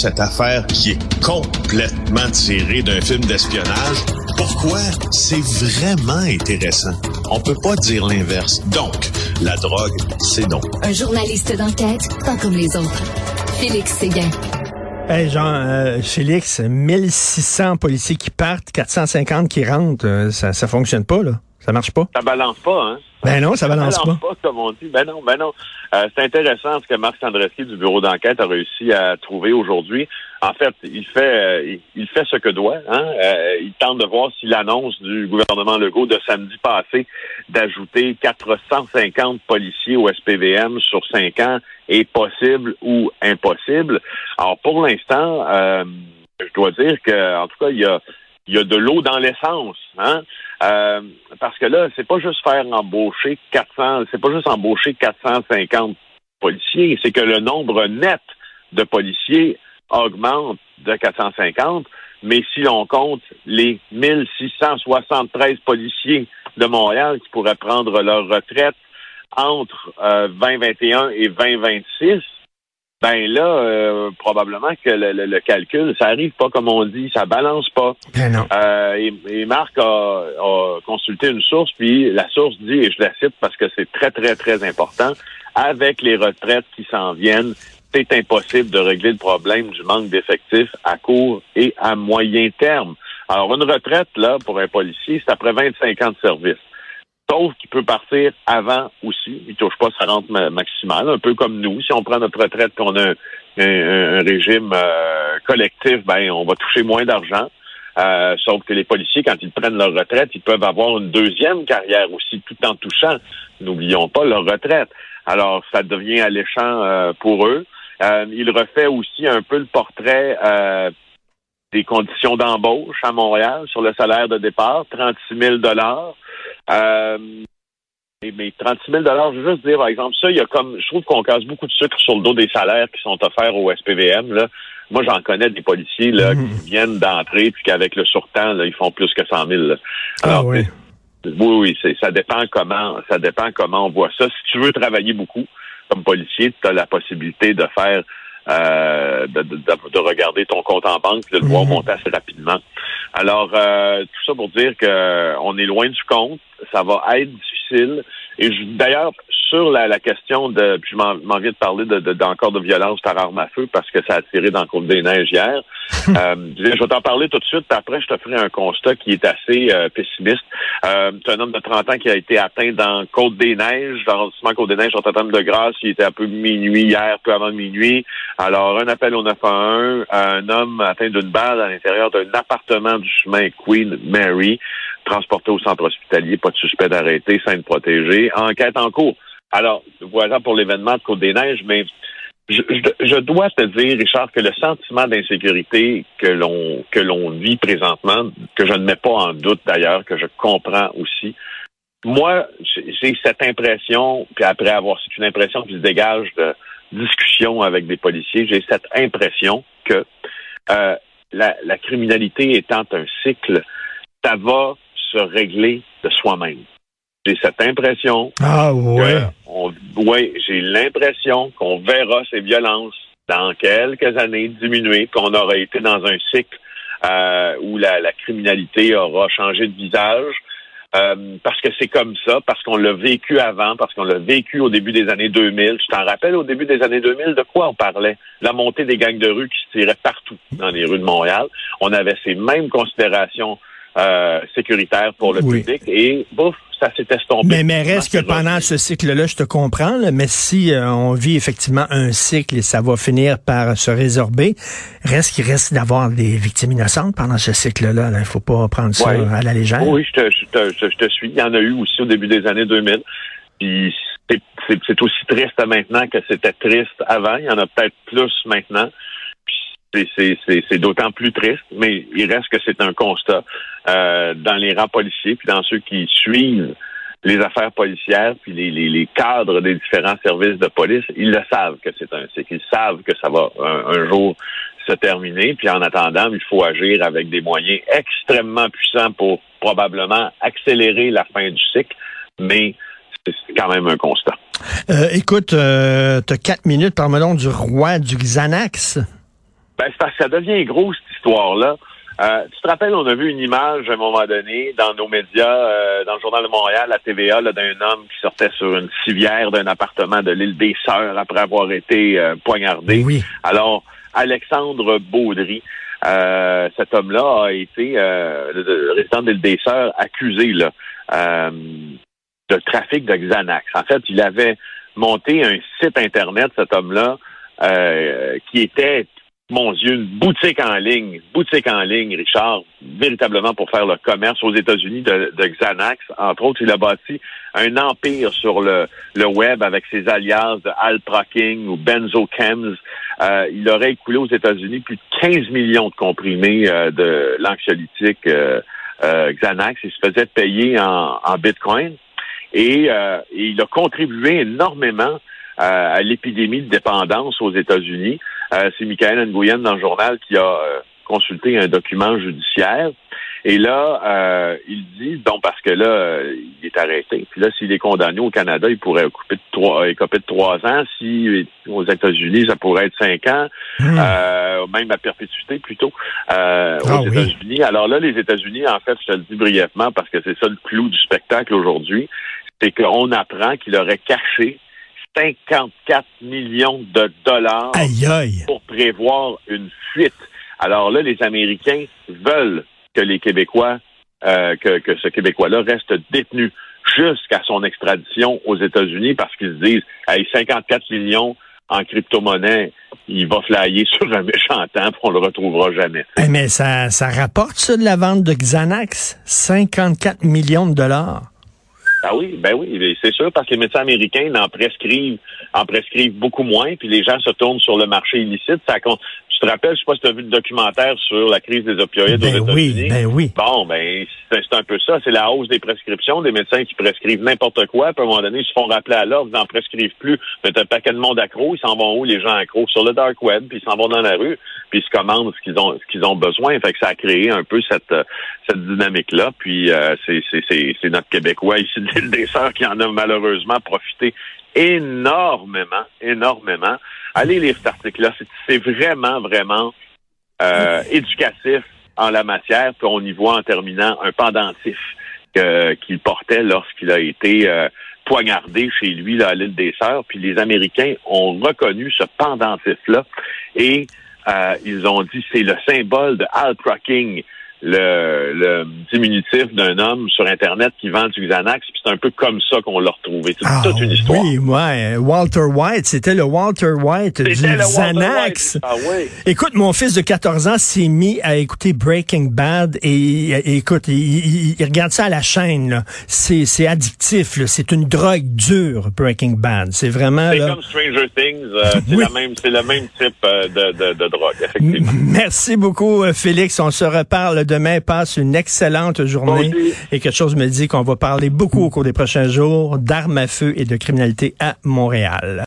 cette affaire qui est complètement tirée d'un film d'espionnage. Pourquoi? C'est vraiment intéressant? On peut pas dire l'inverse. Donc, la drogue, c'est non. Un journaliste d'enquête, pas comme les autres. Félix Séguin. Hey Jean, euh, Félix, 1600 policiers qui partent, 450 qui rentrent, euh, ça, ça fonctionne pas, là. Ça marche pas? Ça balance pas, hein? Ben non, ça balance, balance pas. comme on dit. Ben non, ben non. Euh, c'est intéressant ce que Marc Sandreski du bureau d'enquête a réussi à trouver aujourd'hui. En fait, il fait euh, il, fait ce que doit. Hein? Euh, il tente de voir si l'annonce du gouvernement Legault de samedi passé d'ajouter 450 policiers au SPVM sur cinq ans est possible ou impossible. Alors pour l'instant, je dois dire que en tout cas, il y a il y a de l'eau dans l'essence, hein? Euh, parce que là, c'est pas juste faire embaucher 400, c'est pas juste embaucher 450 policiers, c'est que le nombre net de policiers augmente de 450, mais si l'on compte les 1673 policiers de Montréal qui pourraient prendre leur retraite entre 2021 euh, et 2026, ben là, euh, probablement que le, calcul, ça arrive pas comme on dit, ça balance pas. Ben non. Euh, et, Marc a, consulté une source, puis la source dit, et je la cite parce que c'est très, très, très important, avec les retraites qui s'en viennent, c'est impossible de régler le problème du manque d'effectifs à court et à moyen terme. Alors, une retraite, là, pour un policier, c'est après 25 ans de service. Sauf qu'il peut partir avant aussi. Il touche pas sa rente maximale, un peu comme nous. Si on prend notre retraite qu'on a un, régime euh, collectif, ben on va toucher moins d'argent. Euh, sauf que les policiers, quand ils prennent leur retraite, ils peuvent avoir une deuxième carrière aussi, tout en touchant, n'oublions pas, leur retraite. Alors, ça devient alléchant euh, pour eux. il refait aussi un peu le portrait des conditions d'embauche à Montréal sur le salaire de départ, 36 000 dollars. Euh, mais 36 000 je veux juste dire, par exemple, ça, il y a comme, je trouve qu'on casse beaucoup de sucre sur le dos des salaires qui sont offerts au SPVM. Là. Moi, j'en connais des policiers là, qui mhm. viennent d'entrer puis qu'avec le surtemps, là, ils font plus que 100 000. Ah Alors, oui. Oui, oui, ça dépend comment, ça dépend comment on voit ça. Si tu veux travailler beaucoup comme policier, tu as la possibilité de faire euh, de, de, regarder ton compte en banque, de le voir mhm. monter assez rapidement. Alors, euh, tout ça pour dire que on est loin du compte, ça va être difficile. Et d'ailleurs, sur la, question de, puis je m'en viens de parler d'encore de, de, violence par arme à feu parce que ça a tiré dans le cours des neiges hier. euh, je vais t'en parler tout de suite, puis après je te ferai un constat qui est assez euh, pessimiste. Euh, c'est un homme de 30 ans qui a été atteint dans Côte des Neiges, dans l'arrondissement Côte des Neiges, en termes de grâce, il était un peu minuit hier, peu avant minuit. Alors, un appel au 911, un homme atteint d'une balle à l'intérieur d'un appartement du chemin Queen Mary, transporté au centre hospitalier, pas de suspect d'arrêté, scène protégée, enquête en cours. Alors, voilà pour l'événement de Côte-des-Neiges, mais je, dois te dire, Richard, que le sentiment d'insécurité que l'on que l'on vit présentement, que je ne mets pas en doute d'ailleurs, que je comprends aussi, moi, j'ai cette impression, puis après avoir, c'est une impression qui se dégage de discussion avec des policiers, j'ai cette impression que euh, la, la criminalité étant un cycle, ça va se régler de soi-même. J'ai cette impression. Ah ouais. Oui, j'ai l'impression qu'on verra ces violences dans quelques années diminuer, qu'on aura été dans un cycle euh, où la, criminalité aura changé de visage. Euh, parce que c'est comme ça, parce qu'on l'a vécu avant, parce qu'on l'a vécu au début des années 2000. Tu t'en rappelles, au début des années 2000, de quoi on parlait? La montée des gangs de rue qui se tiraient partout dans les rues de Montréal. On avait ces mêmes considérations euh, sécuritaires pour le public et bouf, ça s'est estompé. Mais, mais reste que pendant ce cycle-là, je te comprends, mais si euh, on vit effectivement un cycle et ça va finir par se résorber, reste qu'il reste d'avoir des victimes innocentes pendant ce cycle-là. Il ne faut pas prendre ça à la légère. Oui, je te, je, te, je te suis. Il y en a eu aussi au début des années 2000. Puis c'est aussi triste maintenant que c'était triste avant. Il y en a peut-être plus maintenant c'est d'autant plus triste, mais il reste que c'est un constat euh, dans les rangs policiers, puis dans ceux qui suivent les affaires policières, puis les, les, cadres des différents services de police, ils le savent que c'est un c'est qu'ils savent que ça va un, jour se terminer, puis en attendant, il faut agir avec des moyens extrêmement puissants pour probablement accélérer la fin du cycle, mais c'est quand même un constat. Euh, écoute, euh, tu as quatre minutes, par donc du roi du Xanax. Ben, c'est parce que ça devient gros, cette histoire-là. Euh, tu te rappelles, on a vu une image à un moment donné dans nos médias, euh, dans le Journal de Montréal, la TVA, d'un homme qui sortait sur une civière d'un appartement de l'île des Sœurs après avoir été euh, poignardé. Oui. Alors, Alexandre Baudry, cet homme-là a été, le, résident de l'île des Sœurs, accusé là, de trafic de Xanax. En fait, il avait monté un site Internet, cet homme-là, qui était mon Dieu, une boutique en ligne, boutique en ligne, Richard, véritablement pour faire le commerce aux États-Unis de, Xanax. Entre autres, il a bâti un empire sur le, le web avec ses alias de Alpra King ou Benzochems. Euh, il aurait écoulé aux États-Unis plus de 15 millions de comprimés euh, de l'anxiolytique euh, euh, Xanax. Il se faisait payer en, en Bitcoin. Et, et il a contribué énormément à l'épidémie de dépendance aux États-Unis. Euh, c'est Michael Nguyen dans le journal qui a euh, consulté un document judiciaire. Et là, euh, il dit, donc parce que là, il est arrêté. Puis là, s'il est condamné au Canada, il pourrait couper de trois, écoper de trois ans. Si aux États-Unis, ça pourrait être cinq ans, hmm. même à perpétuité plutôt ah aux États-Unis. Alors là, les États-Unis, en fait, je te le dis brièvement parce que c'est ça le clou du spectacle aujourd'hui, c'est qu'on apprend qu'il aurait caché 54 millions de dollars pour prévoir une fuite. Alors là, les Américains veulent que les Québécois, euh, que, que ce Québécois-là reste détenu jusqu'à son extradition aux États-Unis parce qu'ils se disent, hey, 54 millions en crypto-monnaie, il va flyer sur un méchant temps, on le retrouvera jamais. Eh, mais ça, ça rapporte ça de la vente de Xanax, 54 millions de dollars? Ah oui, ben oui, c'est sûr, parce que les médecins américains en prescrivent, en prescrivent beaucoup moins, puis les gens se tournent sur le marché illicite. Ça te rappelles, je sais pas si tu as vu le documentaire sur la crise des opioïdes ben aux. Oui, ben oui. Bon, ben c'est un peu ça. C'est la hausse des prescriptions, des médecins qui prescrivent n'importe quoi. Puis à un moment donné, ils se font rappeler à l'ordre, ils n'en prescrivent plus. Mais t'as un paquet de monde accro, ils s'en vont où les gens accros sur le dark web, puis ils s'en vont dans la rue, puis ils se commandent ce qu'ils ont, ce qu'ils ont besoin. Fait que ça a créé un peu cette cette dynamique là. Puis euh, c'est c'est notre Québécois ici de l'île des Sœurs qui en a malheureusement profité énormément, énormément. Allez lire cet article-là. C'est vraiment, vraiment euh, éducatif en la matière. Puis on y voit en terminant un pendentif qu'il portait lorsqu'il a été euh, poignardé chez lui là, à l'île des Sœurs. Puis les Américains ont reconnu ce pendentif-là et euh, ils ont dit c'est le symbole de Al King le, le diminutif d'un homme sur Internet qui vend du Xanax, puis c'est un peu comme ça qu'on l'a retrouvé. C'est ah, toute une histoire. Oui, ouais. Walter White, c'était le Walter White du Xanax. Ah, oui. Écoute, mon fils de 14 ans s'est mis à écouter Breaking Bad et, écoute, il, regarde ça à la chaîne. C'est, c'est addictif. C'est une drogue dure, Breaking Bad. C'est vraiment... C'est comme Stranger Things. Euh, c'est, le même type euh, de, de, de drogue, effectivement. Merci beaucoup, euh, Félix. On se reparle demain. Passe une excellente journée. Et quelque chose me dit qu'on va parler beaucoup au cours des prochains jours d'armes à feu et de criminalité à Montréal.